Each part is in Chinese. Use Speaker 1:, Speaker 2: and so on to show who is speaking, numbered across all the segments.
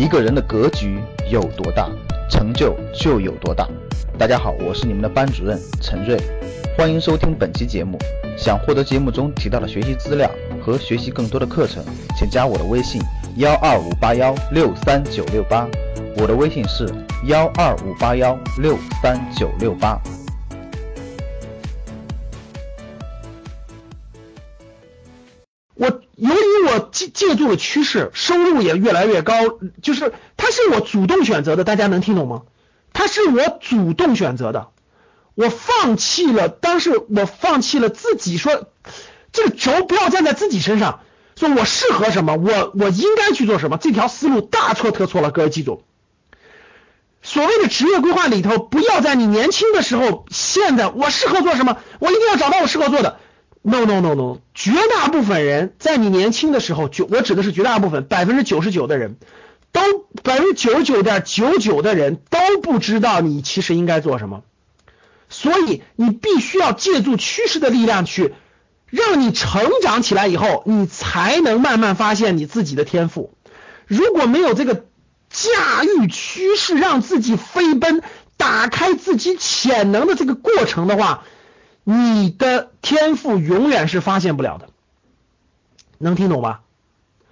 Speaker 1: 一个人的格局有多大，成就就有多大。大家好，我是你们的班主任陈瑞，欢迎收听本期节目。想获得节目中提到的学习资料和学习更多的课程，请加我的微信幺二五八幺六三九六八。我的微信是幺二五八幺六三九六八。
Speaker 2: 借借助了趋势，收入也越来越高，就是它是我主动选择的，大家能听懂吗？它是我主动选择的，我放弃了，当时我放弃了自己说，这个轴不要站在自己身上，说我适合什么，我我应该去做什么，这条思路大错特错了，各位记住。所谓的职业规划里头，不要在你年轻的时候，现在我适合做什么，我一定要找到我适合做的。No no no no，绝大部分人在你年轻的时候，就我指的是绝大部分，百分之九十九的人都，百分之九十九点九九的人都不知道你其实应该做什么，所以你必须要借助趋势的力量去让你成长起来以后，你才能慢慢发现你自己的天赋。如果没有这个驾驭趋势，让自己飞奔，打开自己潜能的这个过程的话。你的天赋永远是发现不了的，能听懂吧？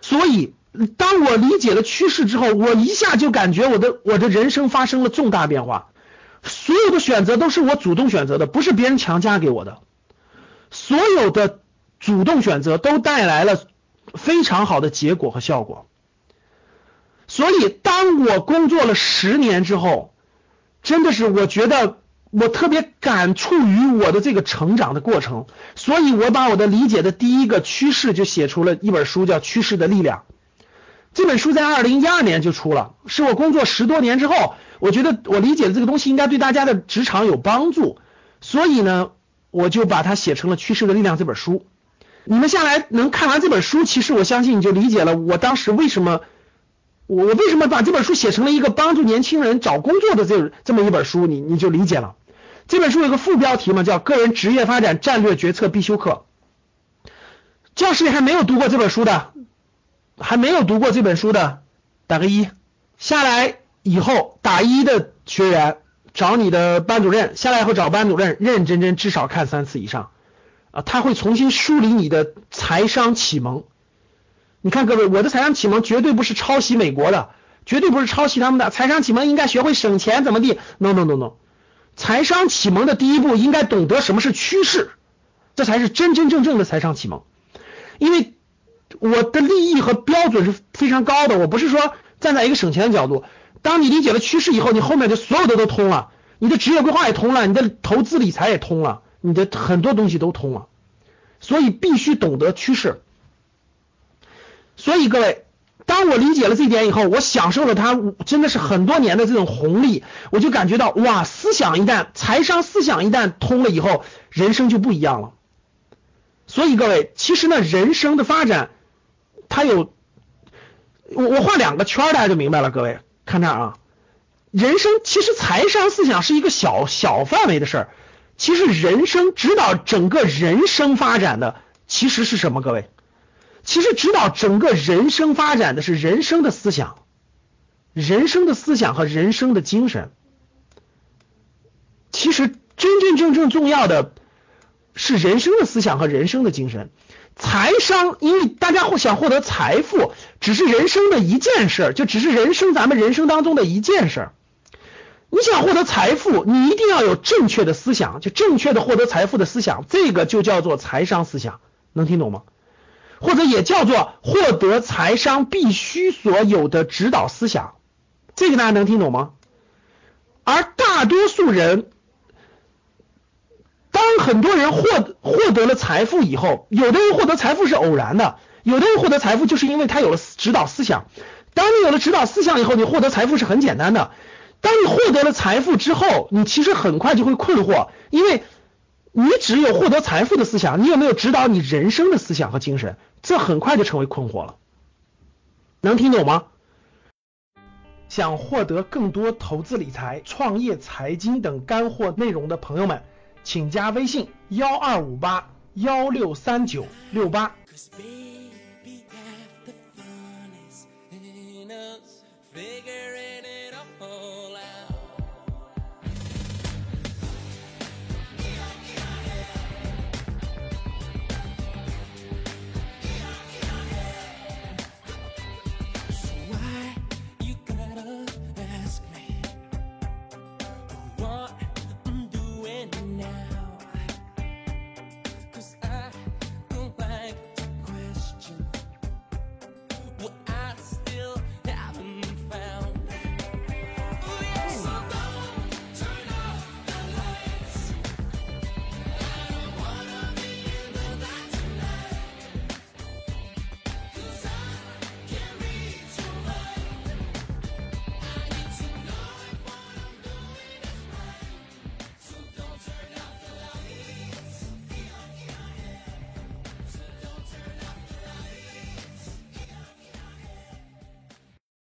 Speaker 2: 所以，当我理解了趋势之后，我一下就感觉我的我的人生发生了重大变化。所有的选择都是我主动选择的，不是别人强加给我的。所有的主动选择都带来了非常好的结果和效果。所以，当我工作了十年之后，真的是我觉得。我特别感触于我的这个成长的过程，所以我把我的理解的第一个趋势就写出了一本书，叫《趋势的力量》。这本书在二零一二年就出了，是我工作十多年之后，我觉得我理解的这个东西应该对大家的职场有帮助，所以呢，我就把它写成了《趋势的力量》这本书。你们下来能看完这本书，其实我相信你就理解了我当时为什么。我我为什么把这本书写成了一个帮助年轻人找工作的这这么一本书？你你就理解了。这本书有个副标题嘛，叫《个人职业发展战略决策必修课》。教室里还没有读过这本书的，还没有读过这本书的，打个一。下来以后打一的学员找你的班主任，下来以后找班主任，认认真真至少看三次以上啊，他会重新梳理你的财商启蒙。你看各位，我的财商启蒙绝对不是抄袭美国的，绝对不是抄袭他们的财商启蒙，应该学会省钱怎么地？No No No No，财商启蒙的第一步应该懂得什么是趋势，这才是真真正正的财商启蒙。因为我的利益和标准是非常高的，我不是说站在一个省钱的角度。当你理解了趋势以后，你后面的所有的都通了，你的职业规划也通了，你的投资理财也通了，你的很多东西都通了。所以必须懂得趋势。所以各位，当我理解了这一点以后，我享受了它真的是很多年的这种红利，我就感觉到哇，思想一旦财商思想一旦通了以后，人生就不一样了。所以各位，其实呢，人生的发展它有我我画两个圈，大家就明白了。各位看这儿啊，人生其实财商思想是一个小小范围的事儿，其实人生指导整个人生发展的其实是什么？各位？其实指导整个人生发展的是人生的思想，人生的思想和人生的精神。其实真真正正重要的是人生的思想和人生的精神。财商，因为大家想获得财富，只是人生的一件事，就只是人生咱们人生当中的一件事。你想获得财富，你一定要有正确的思想，就正确的获得财富的思想，这个就叫做财商思想，能听懂吗？或者也叫做获得财商必须所有的指导思想，这个大家能听懂吗？而大多数人，当很多人获获得了财富以后，有的人获得财富是偶然的，有的人获得财富就是因为他有了指导思想。当你有了指导思想以后，你获得财富是很简单的。当你获得了财富之后，你其实很快就会困惑，因为。你只有获得财富的思想，你有没有指导你人生的思想和精神？这很快就成为困惑了。能听懂吗？想获得更多投资理财、创业、财经等干货内容的朋友们，请加微信幺二五八幺六三九六八。